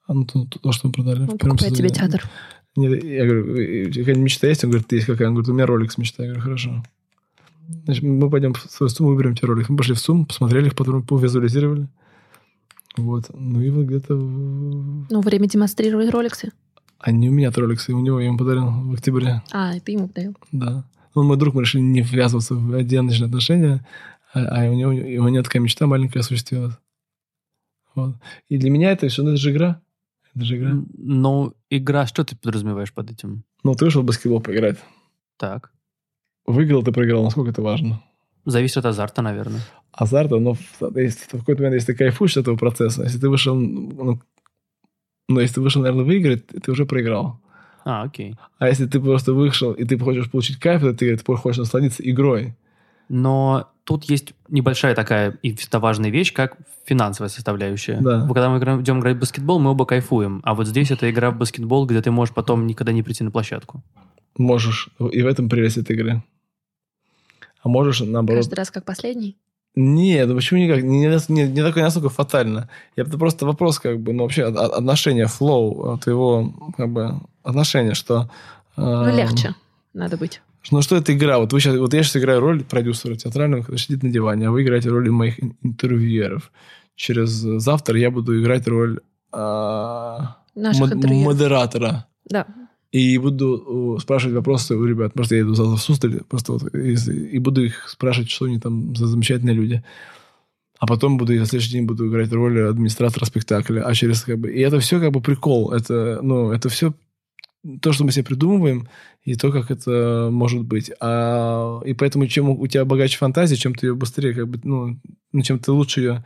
а ну, то, то, то, что мы продали в Он первом покупает тебе сезоне, театр. Нет, я говорю, какая мечта есть? Он говорит, есть какая? Он говорит, у меня ролик с мечтой. Я говорю, хорошо. Значит, мы пойдем в свою сумму, выберем тебе ролик. Мы пошли в сумму, посмотрели их, потом повизуализировали. Вот. Ну и вот где-то... Ну, время демонстрировать роликсы. А не у меня роликсы, у него я ему подарил в октябре. А, ты ему подарил. Да. Он мой друг, мы решили не ввязываться в одиночные отношения, а, а у него, у него такая мечта маленькая осуществилась. Вот. И для меня это все, ну, это же игра. Это же игра. Ну, игра, что ты подразумеваешь под этим? Ну, ты вышел в баскетбол поиграть. Так. Выиграл ты проиграл, насколько это важно? Зависит от азарта, наверное. Азарта, но в, есть, в какой-то момент, если ты кайфуешь от этого процесса, если ты вышел, ну, ну, если ты вышел, наверное, выиграть, ты уже проиграл. А, окей. А если ты просто вышел, и ты хочешь получить кайф от игры, ты хочешь насладиться игрой. Но тут есть небольшая такая и важная вещь, как финансовая составляющая. Да. Когда мы идем играть в баскетбол, мы оба кайфуем. А вот здесь это игра в баскетбол, где ты можешь потом никогда не прийти на площадку. Можешь. И в этом прелесть этой игры. А можешь, наоборот... Каждый раз как последний? Нет, ну почему никак? Не, не, не такое настолько фатально. Я это просто вопрос, как бы, ну, вообще отношения, флоу твоего, как бы, отношения, что... Ну, э, легче надо быть. Ну, что это игра? Вот, вы сейчас, вот я сейчас играю роль продюсера театрального, который сидит на диване, а вы играете роль моих интервьюеров. Через завтра я буду играть роль Наших мод- модератора. Да. И буду спрашивать вопросы у ребят. Просто я иду завтра в Суздаль, просто вот, и, и буду их спрашивать, что они там за замечательные люди. А потом буду, на следующий день буду играть роль администратора спектакля. А через как бы... И это все как бы прикол. Это, ну, это все то, что мы себе придумываем, и то, как это может быть. А, и поэтому, чем у тебя богаче фантазия, чем ты ее быстрее, как бы, ну, ну чем ты лучше ее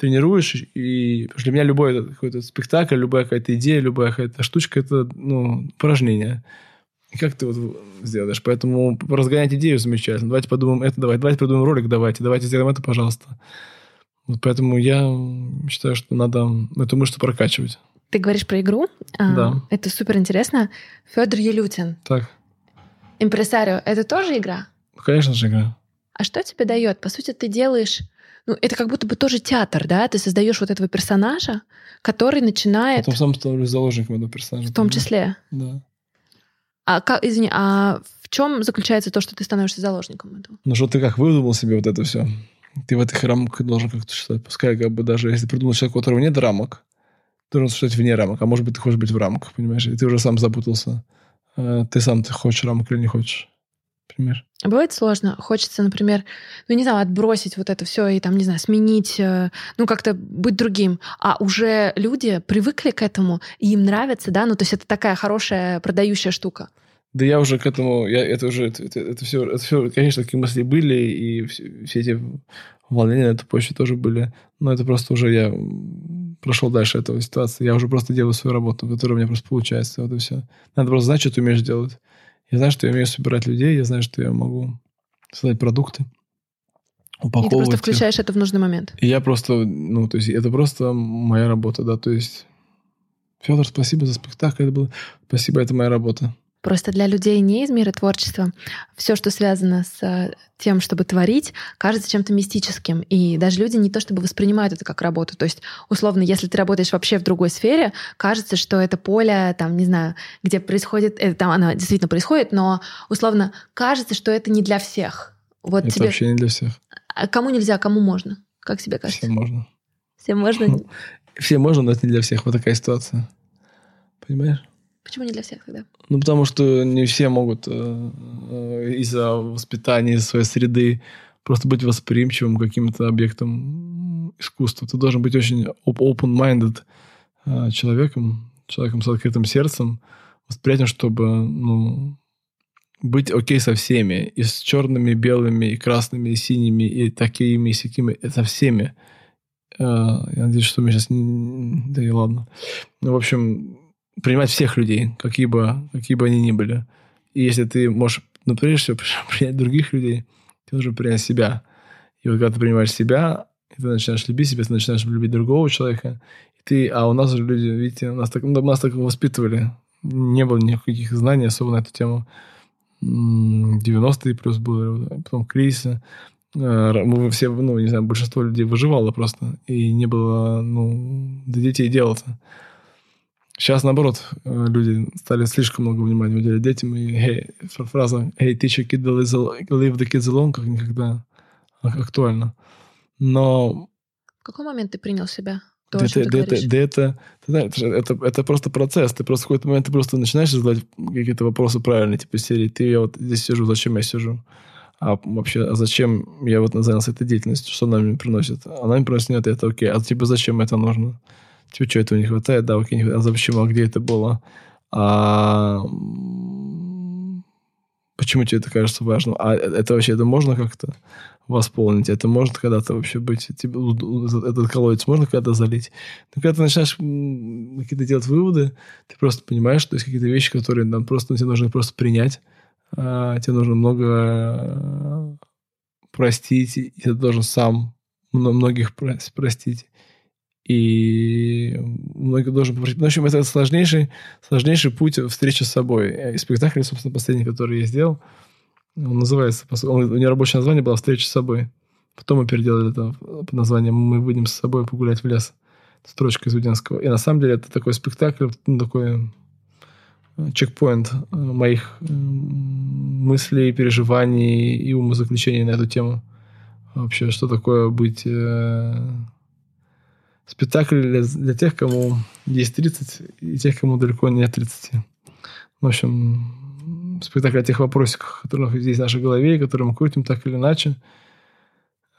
тренируешь. И потому что для меня любой какой-то спектакль, любая какая-то идея, любая какая-то штучка, это ну, упражнение. И как ты вот сделаешь? Поэтому разгонять идею замечательно. Давайте подумаем это, давайте, давайте придумаем ролик, давайте, давайте сделаем это, пожалуйста. Вот поэтому я считаю, что надо эту мышцу прокачивать. Ты говоришь про игру. А, да. Это супер интересно. Федор Елютин. Так. Импресарио. Это тоже игра? Конечно же игра. А что тебе дает? По сути, ты делаешь... Ну, это как будто бы тоже театр, да? Ты создаешь вот этого персонажа, который начинает... Потом сам становлюсь заложником этого персонажа. В том числе? Да. А, как, извини, а в чем заключается то, что ты становишься заложником этого? Ну, что ты как выдумал себе вот это все? Ты в этих рамках должен как-то считать. Пускай как бы даже если придумал человек, у которого нет рамок, ты должен существовать вне рамок. А может быть, ты хочешь быть в рамках, понимаешь? И ты уже сам запутался. Э, ты сам ты хочешь рамок или не хочешь. А бывает сложно. Хочется, например, ну, не знаю, отбросить вот это все и там, не знаю, сменить, э, ну, как-то быть другим. А уже люди привыкли к этому, и им нравится, да? Ну, то есть это такая хорошая продающая штука. Да я уже к этому, я, это уже, это, это, это, все, это все, конечно, такие мысли были, и все, все эти волнения на этой почве тоже были. Но это просто уже я прошел дальше этого ситуации. Я уже просто делаю свою работу, которая у меня просто получается. Вот и все. Надо просто знать, что ты умеешь делать. Я знаю, что я умею собирать людей, я знаю, что я могу создать продукты, упаковывать. И ты просто включаешь их. это в нужный момент. И я просто, ну, то есть это просто моя работа, да, то есть Федор, спасибо за спектакль, это было, спасибо, это моя работа. Просто для людей не из мира творчества все, что связано с э, тем, чтобы творить, кажется чем-то мистическим. И даже люди не то чтобы воспринимают это как работу. То есть, условно, если ты работаешь вообще в другой сфере, кажется, что это поле, там, не знаю, где происходит, это там оно действительно происходит, но условно кажется, что это не для всех. Вот это тебе... вообще не для всех. А кому нельзя, кому можно? Как тебе кажется? Всем можно. Всем можно? Всем можно, но это не для всех. Вот такая ситуация. Понимаешь? Почему не для всех тогда? Ну, потому что не все могут э, э, из-за воспитания, из-за своей среды просто быть восприимчивым каким-то объектам искусства. Ты должен быть очень open-minded э, человеком, человеком с открытым сердцем, восприятием, чтобы ну, быть окей со всеми. И с черными, белыми, и красными, и синими, и такими, и сякими. И со всеми. Я надеюсь, что мы сейчас... Да и ладно. Ну, в общем, принимать всех людей, какие бы, какие бы они ни были. И если ты можешь, ну, прежде всего, принять других людей, ты должен принять себя. И вот когда ты принимаешь себя, и ты начинаешь любить себя, ты начинаешь любить другого человека, и ты, а у нас же люди, видите, нас так, ну, нас так воспитывали, не было никаких знаний особо на эту тему. 90-е плюс было, потом кризисы. Э, мы все, ну, не знаю, большинство людей выживало просто, и не было, ну, для детей дела-то. Сейчас, наоборот, э, люди стали слишком много внимания уделять детям. И hey, фраза «Hey, teach your kid leave the kids alone» как никогда актуальна. Но... В какой момент ты принял себя? То, да, это, да, это, да, это, это, это, это просто процесс. Ты просто в какой-то момент ты просто начинаешь задавать какие-то вопросы правильные, типа серии «Ты я вот здесь сижу, зачем я сижу?» А вообще, а зачем я вот занялся этой деятельностью? Что она мне приносит? Она мне приносит нет, это окей. А тебе зачем это нужно? Тебе что, этого не хватает? Да, окей, не хватает. А почему? А где это было? А почему тебе это кажется важным? А это вообще, это можно как-то восполнить? Это может когда-то вообще быть? Тебе, этот колодец можно когда-то залить? Но когда ты начинаешь какие-то делать выводы, ты просто понимаешь, что есть какие-то вещи, которые нам просто, тебе нужно просто принять. А, тебе нужно много простить, и ты должен сам многих простить и многие должен попросить. Ну, в общем, это сложнейший, сложнейший путь встречи с собой. И спектакль, собственно, последний, который я сделал, он называется, он, у него рабочее название было «Встреча с собой». Потом мы переделали это под названием «Мы выйдем с собой погулять в лес». Строчка из Удинского. И на самом деле это такой спектакль, ну, такой э, чекпоинт э, моих мыслей, переживаний и умозаключений на эту тему. Вообще, что такое быть э, спектакль для, для тех, кому есть 30, и тех, кому далеко нет 30. В общем, спектакль о тех вопросиках, которые есть в нашей голове, которые мы крутим так или иначе.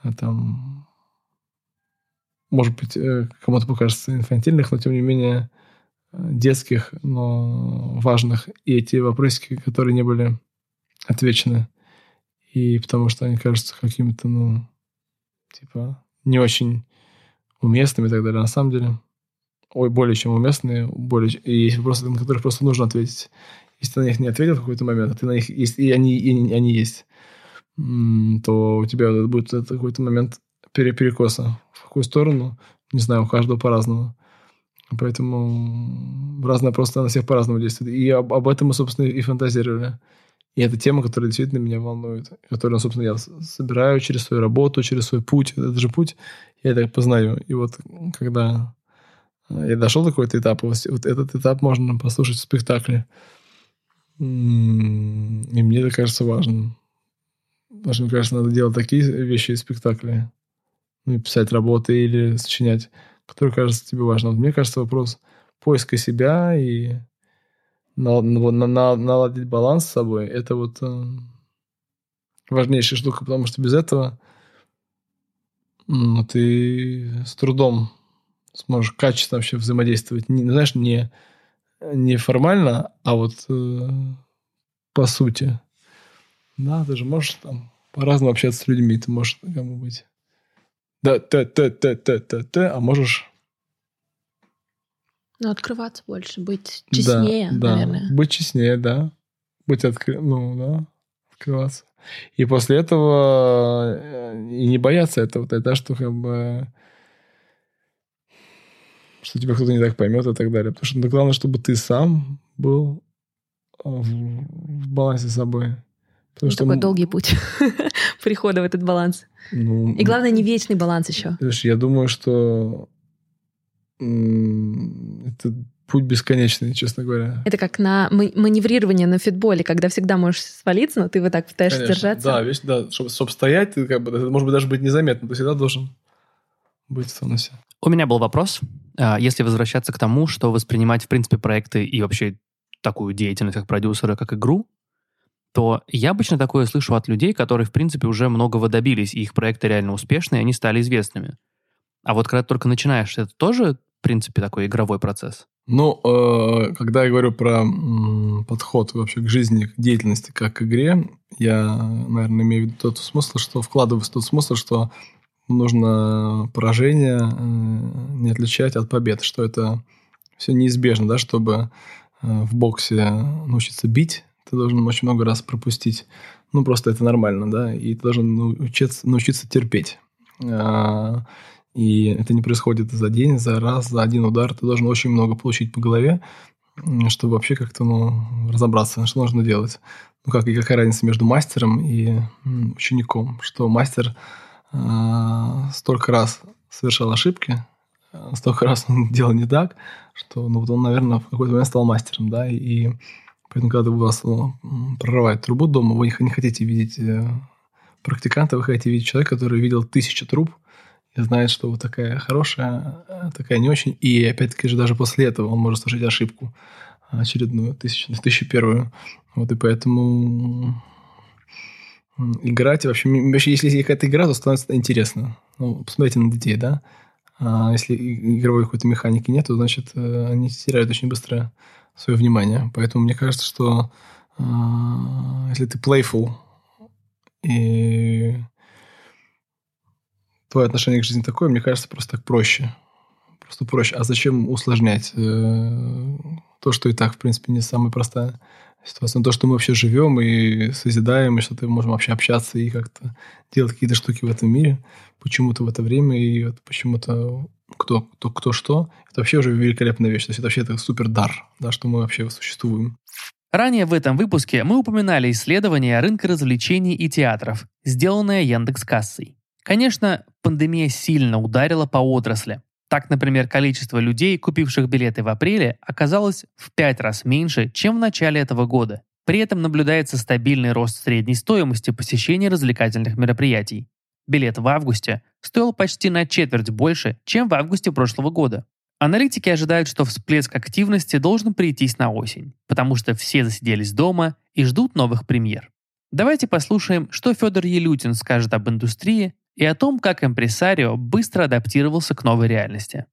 А там, может быть, э, кому-то покажется инфантильных, но тем не менее детских, но важных. И эти вопросики, которые не были отвечены. И потому что они кажутся какими-то, ну, типа, не очень уместными и так далее. На самом деле, ой, более чем уместные, более, и есть вопросы, на которые просто нужно ответить. Если ты на них не ответил в какой-то момент, а ты на них, если и они, и они есть, то у тебя будет какой-то момент перекоса. В какую сторону? Не знаю, у каждого по-разному. Поэтому разное просто на всех по-разному действует. И об, об этом мы, собственно, и фантазировали. И это тема, которая действительно меня волнует, которую, собственно, я собираю через свою работу, через свой путь. Это же путь, я это познаю. И вот когда я дошел до какого-то этапа, вот этот этап можно послушать в спектакле. И мне это кажется важным. Потому что, мне кажется, надо делать такие вещи из спектакля. Ну, и писать работы или сочинять, которые кажутся тебе важным. Вот мне кажется, вопрос поиска себя и наладить баланс с собой, это вот э, важнейшая штука, потому что без этого ну, ты с трудом сможешь качественно вообще взаимодействовать. Не, знаешь, не, не формально, а вот э, по сути. Да, ты же можешь там по-разному общаться с людьми. Ты можешь кому быть да, т, т, т, т, т, т, а можешь ну, открываться больше, быть честнее, да, наверное. Да, быть честнее, да. Быть откры... ну, да, открываться. И после этого э, и не бояться этого, тогда, что как бы что тебя кто-то не так поймет и так далее. Потому что ну, главное, чтобы ты сам был э, в, в балансе с собой. Потому ну, что такой долгий путь прихода в этот баланс. Ну, и главное, не вечный баланс еще. Я думаю, что это путь бесконечный, честно говоря. Это как на маневрирование на фитболе, когда всегда можешь свалиться, но ты вот так пытаешься Конечно. держаться. Да, весь, да, чтобы, чтобы стоять, ты как бы, это может быть даже быть незаметно, ты всегда должен быть в тонусе. У меня был вопрос, а, если возвращаться к тому, что воспринимать, в принципе, проекты и вообще такую деятельность как продюсера, как игру, то я обычно такое слышу от людей, которые, в принципе, уже многого добились, и их проекты реально успешные, и они стали известными. А вот когда ты только начинаешь, это тоже в принципе, такой игровой процесс? Ну, э, когда я говорю про подход вообще к жизни, к деятельности как к игре, я, наверное, имею в виду тот смысл, что вкладываю в тот смысл, что нужно поражение э, не отличать от побед, что это все неизбежно, да, чтобы э, в боксе научиться бить, ты должен очень много раз пропустить. Ну, просто это нормально, да, и ты должен научиться, научиться терпеть. А, и это не происходит за день, за раз, за один удар. Ты должен очень много получить по голове, чтобы вообще как-то ну, разобраться, что нужно делать. Ну, как и какая разница между мастером и учеником, что мастер э, столько раз совершал ошибки, столько раз он делал не так, что ну, вот он, наверное, в какой-то момент стал мастером, да, и поэтому, когда у вас ну, прорывает трубу дома, вы не хотите видеть э, практиканта, вы хотите видеть человека, который видел тысячи труб, и знает, что вот такая хорошая, э, такая не очень, и опять-таки же даже после этого он может совершить ошибку очередную, тысячу, тысячу первую. Вот и поэтому играть вообще, вообще если есть какая-то игра, то становится интересно. Ну, посмотрите на детей, да? А если игровой какой-то механики нет, то значит э, они теряют очень быстро свое внимание. Поэтому мне кажется, что э, если ты playful и твое отношение к жизни такое, мне кажется, просто так проще. Просто проще. А зачем усложнять э, то, что и так, в принципе, не самая простая ситуация. Но то, что мы вообще живем и созидаем, и что-то можем вообще общаться и как-то делать какие-то штуки в этом мире, почему-то в это время, и вот почему-то кто, кто, кто что, это вообще уже великолепная вещь. То есть это вообще это супер дар, да, что мы вообще существуем. Ранее в этом выпуске мы упоминали исследование рынка развлечений и театров, сделанное Яндекс Кассой. Конечно, пандемия сильно ударила по отрасли. Так, например, количество людей, купивших билеты в апреле, оказалось в пять раз меньше, чем в начале этого года. При этом наблюдается стабильный рост средней стоимости посещения развлекательных мероприятий. Билет в августе стоил почти на четверть больше, чем в августе прошлого года. Аналитики ожидают, что всплеск активности должен прийтись на осень, потому что все засиделись дома и ждут новых премьер. Давайте послушаем, что Федор Елютин скажет об индустрии и о том, как импресарио быстро адаптировался к новой реальности.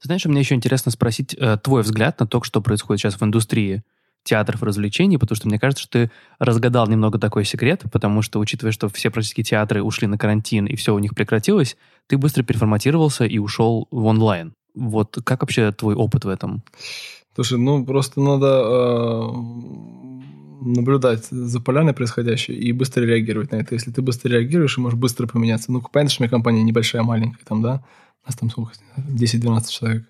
Знаешь, мне еще интересно спросить э, твой взгляд на то, что происходит сейчас в индустрии театров и развлечений, потому что мне кажется, что ты разгадал немного такой секрет, потому что, учитывая, что все практически театры ушли на карантин и все у них прекратилось, ты быстро переформатировался и ушел в онлайн. Вот как вообще твой опыт в этом? Слушай, ну просто надо э, наблюдать за поляной происходящей и быстро реагировать на это. Если ты быстро реагируешь и можешь быстро поменяться. Ну, понятно, что у меня компания небольшая, маленькая, там, да, у нас там сколько, 10-12 человек.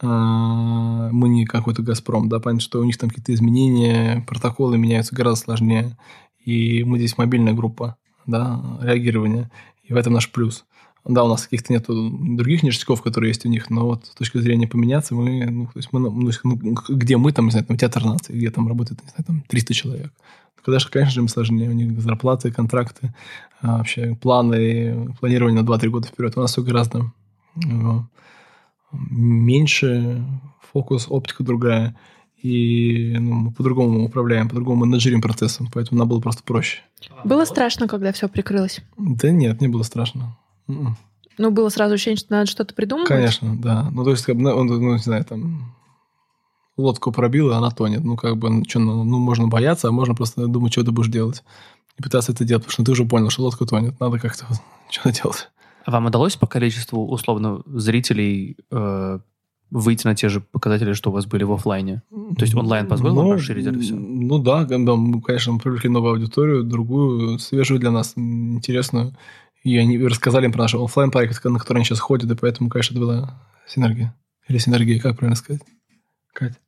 А, мы не какой-то «Газпром», да, понятно, что у них там какие-то изменения, протоколы меняются гораздо сложнее. И мы здесь мобильная группа, да, реагирования. И в этом наш плюс. Да, у нас каких-то нет других ништяков, которые есть у них, но вот с точки зрения поменяться, мы, ну, то есть мы, ну, ну где мы там, не знаю, там, театр нации, где там работает, не знаю, там 300 человек. Когда же, конечно же, им сложнее. У них зарплаты, контракты, а, вообще планы, планирование на 2-3 года вперед. У нас все гораздо ну, меньше, фокус, оптика другая. И ну, мы по-другому управляем, по-другому менеджерим процессом, поэтому нам было просто проще. Было страшно, когда все прикрылось? Да нет, не было страшно. М-м. Ну, было сразу ощущение, что надо что-то придумывать? Конечно, да. Ну, то есть, как бы, он, ну, не знаю, там, лодку пробил, и она тонет. Ну, как бы, ну, что, ну, ну, можно бояться, а можно просто думать, что ты будешь делать. И пытаться это делать, потому что ты уже понял, что лодка тонет. Надо как-то что-то делать. А вам удалось по количеству, условно, зрителей э, выйти на те же показатели, что у вас были в офлайне? То есть онлайн позволил ну, вам расширить это все? Ну да, да, мы, конечно, мы привлекли новую аудиторию, другую, свежую для нас, интересную. И они рассказали им про наш офлайн проект, на который они сейчас ходят, и поэтому, конечно, это была синергия. Или синергия, как правильно сказать? Катя?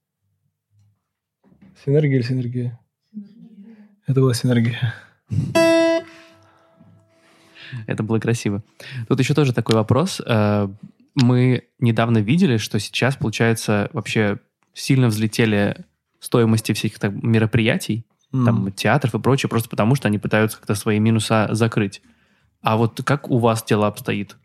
Синергия или синергия? синергия. Это была синергия. Это было красиво. Тут еще тоже такой вопрос. Э, мы недавно видели, что сейчас, получается, вообще сильно взлетели стоимости всяких так, мероприятий, mm. там, театров и прочее, просто потому что они пытаются как-то свои минуса закрыть. А вот как у вас дело обстоит?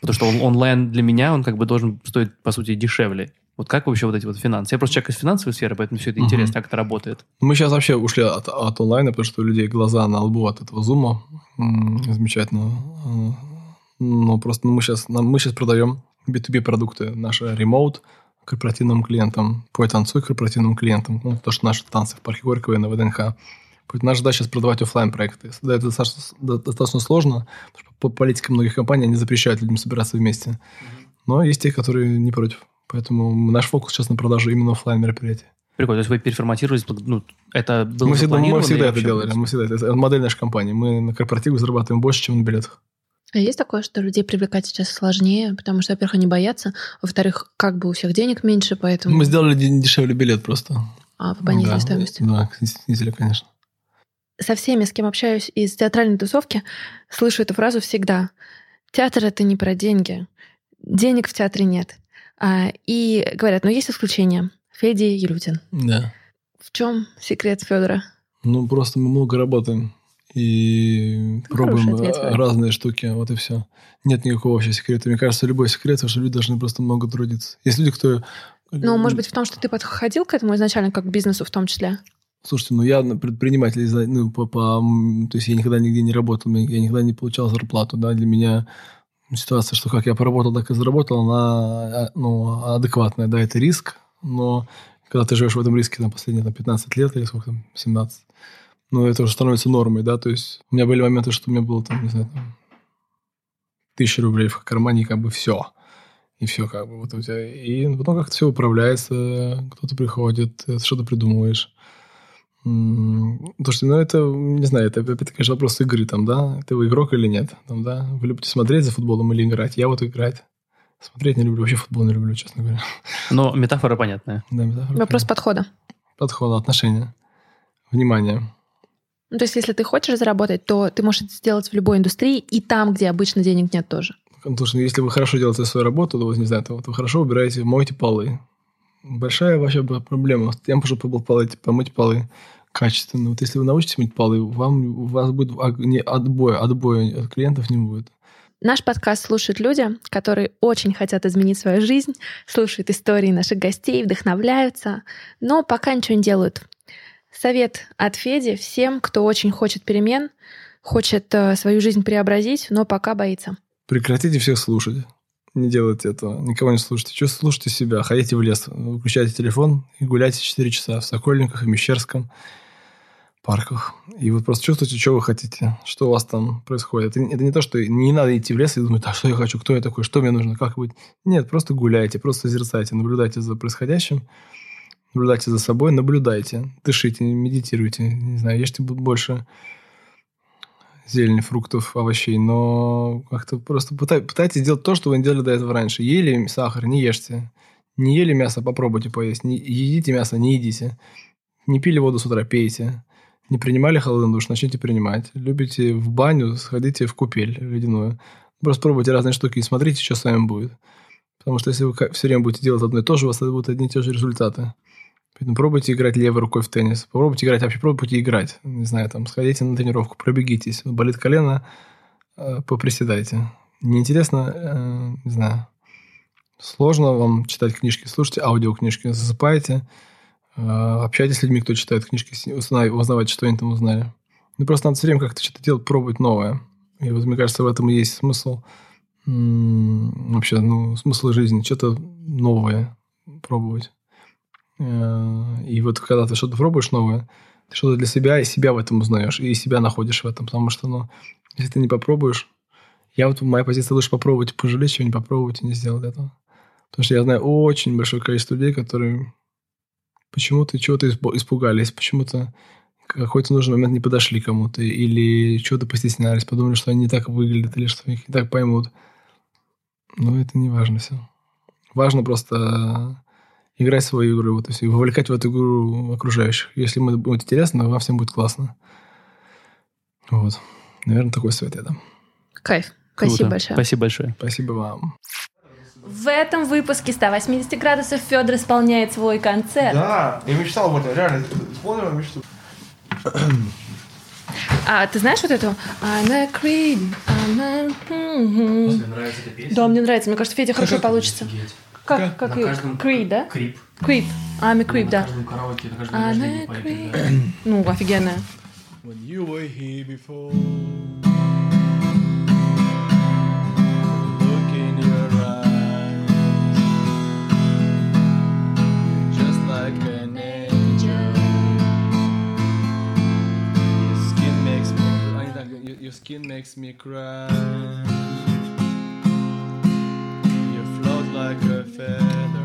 Потому что он, онлайн для меня, он как бы должен стоить, по сути, дешевле. Вот как вообще вот эти вот финансы? Я просто человек из финансовой сферы, поэтому все это угу. интересно, как это работает. Мы сейчас вообще ушли от, от онлайна, потому что у людей глаза на лбу от этого зума. Замечательно. Но просто мы сейчас, мы сейчас продаем B2B продукты, наши ремоут корпоративным клиентам, по танцуй корпоративным клиентам, ну, то, что наши танцы в парке Горького и на ВДНХ. Наша задача сейчас продавать офлайн проекты Да, это достаточно, достаточно сложно, потому что по политике многих компаний они запрещают людям собираться вместе. Но есть те, которые не против. Поэтому наш фокус сейчас на продаже именно офлайн мероприятий. Прикольно, то есть вы переформатировались, ну, это было мы всегда, мы всегда это делали, мы всегда, это модель нашей компании. Мы на корпоративах зарабатываем больше, чем на билетах. А есть такое, что людей привлекать сейчас сложнее, потому что, во-первых, они боятся, во-вторых, как бы у всех денег меньше, поэтому... Мы сделали дешевле билет просто. А, вы понизили да, стоимость? Да, снизили, конечно со всеми, с кем общаюсь из театральной тусовки, слышу эту фразу всегда. Театр — это не про деньги. денег в театре нет. А, и говорят, ну есть исключения. Федя Елютин. Да. В чем секрет Федора? Ну, просто мы много работаем и Ну, пробуем ответ, э, Вань. разные штуки, вот и все. Нет никакого вообще секрета. Мне кажется, любой секрет, что люди должны просто много трудиться. Есть люди, кто... Ну, может быть, в том, что ты подходил к этому изначально как к бизнесу в том числе. Слушайте, ну я предприниматель, из- ну, по, по- то есть я никогда нигде не работал, я никогда не получал зарплату, да, для меня ситуация, что как я поработал, так и заработал, она а, ну, адекватная, да, это риск, но когда ты живешь в этом риске там, последние там, 15 лет или сколько там, 17, ну, это уже становится нормой, да, то есть у меня были моменты, что у меня было там, не знаю, там, тысяча рублей в кармане, и как бы все. И все как бы вот у тебя. И потом как-то все управляется, кто-то приходит, ты что-то придумываешь. Слушайте, ну это, не знаю, это опять, конечно, вопрос игры там, да? Ты вы игрок или нет? Там, да? Вы любите смотреть за футболом или играть? Я вот играть. Смотреть не люблю, вообще футбол не люблю, честно говоря. Но метафора понятная. Да, метафора. Вопрос подхода. Подхода, отношения, внимание. Ну, то есть, если ты хочешь заработать, то ты можешь это сделать в любой индустрии и там, где обычно денег нет тоже. Потому что если вы хорошо делаете свою работу, то, вот, не знаю, то вот вы хорошо убираете, моете полы. Большая вообще проблема. Я могу побыл полы, помыть полы качественно. Вот если вы научитесь мыть полы, вам, у вас будет не отбоя, отбоя от клиентов не будет. Наш подкаст слушают люди, которые очень хотят изменить свою жизнь, слушают истории наших гостей, вдохновляются, но пока ничего не делают. Совет от Феди всем, кто очень хочет перемен, хочет э, свою жизнь преобразить, но пока боится. Прекратите всех слушать. Не делайте этого. Никого не слушайте. Что слушайте себя? Ходите в лес, выключайте телефон и гуляйте 4 часа в Сокольниках и Мещерском парках. И вот просто чувствуйте, что вы хотите, что у вас там происходит. Это, это не то, что не надо идти в лес и думать, а что я хочу, кто я такой, что мне нужно, как быть. Нет, просто гуляйте, просто созерцайте, наблюдайте за происходящим, наблюдайте за собой, наблюдайте, дышите, медитируйте, не знаю, ешьте больше зелени, фруктов, овощей, но как-то просто пытай- пытайтесь делать то, что вы не делали до этого раньше. Ели сахар, не ешьте. Не ели мясо, попробуйте поесть. Не едите мясо, не едите. Не пили воду с утра, пейте. Не принимали холодный душ, начните принимать. Любите в баню, сходите в купель ледяную. Просто пробуйте разные штуки и смотрите, что с вами будет. Потому что если вы все время будете делать одно и то же, у вас будут одни и те же результаты. Поэтому пробуйте играть левой рукой в теннис. Попробуйте играть, вообще пробуйте играть. Не знаю, там, сходите на тренировку, пробегитесь. Болит колено, э, поприседайте. Неинтересно, э, не знаю, сложно вам читать книжки, слушайте аудиокнижки, засыпайте, э, общайтесь с людьми, кто читает книжки, узнавайте, что они там узнали. Ну, просто надо все время как-то что-то делать, пробовать новое. И вот, мне кажется, в этом и есть смысл вообще, ну, смысл жизни, что-то новое пробовать. Э, И вот когда ты что-то пробуешь новое, ты что-то для себя и себя в этом узнаешь, и себя находишь в этом. Потому что, ну, если ты не попробуешь, я вот, моя позиция лучше попробовать, пожалеть, чем не попробовать и не сделать этого. Потому что я знаю очень большое количество людей, которые почему-то чего-то испу- испугались, почему-то какой-то нужный момент не подошли кому-то, или чего-то постеснялись, подумали, что они не так выглядят, или что их не так поймут. Но это не важно все. Важно просто играть свою игру, все, и вовлекать в эту игру окружающих. Если им это будет интересно, вам всем будет классно. Вот. Наверное, такой совет я дам. Кайф. Круто. Спасибо большое. Спасибо большое. Спасибо вам. В этом выпуске 180 градусов Федор исполняет свой концерт. Да, я мечтал об этом, реально, исполнил мечту. А ты знаешь вот эту? I'm a creep, I'm a... Мгм. нравится эта песня? Да, мне нравится. Мне кажется, Федя хорошо получится. Как, как На ее? каждом- Creed, да? Крип. Creep. I'm a creep, да. каждом караоке, на каждом I'm рождении a поют, creep. да. Ну, офигенная. When you were here before, look in your eyes, you're just like an angel. Your skin makes me, а, не так, your, your skin makes me cry. like a feather.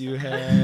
you have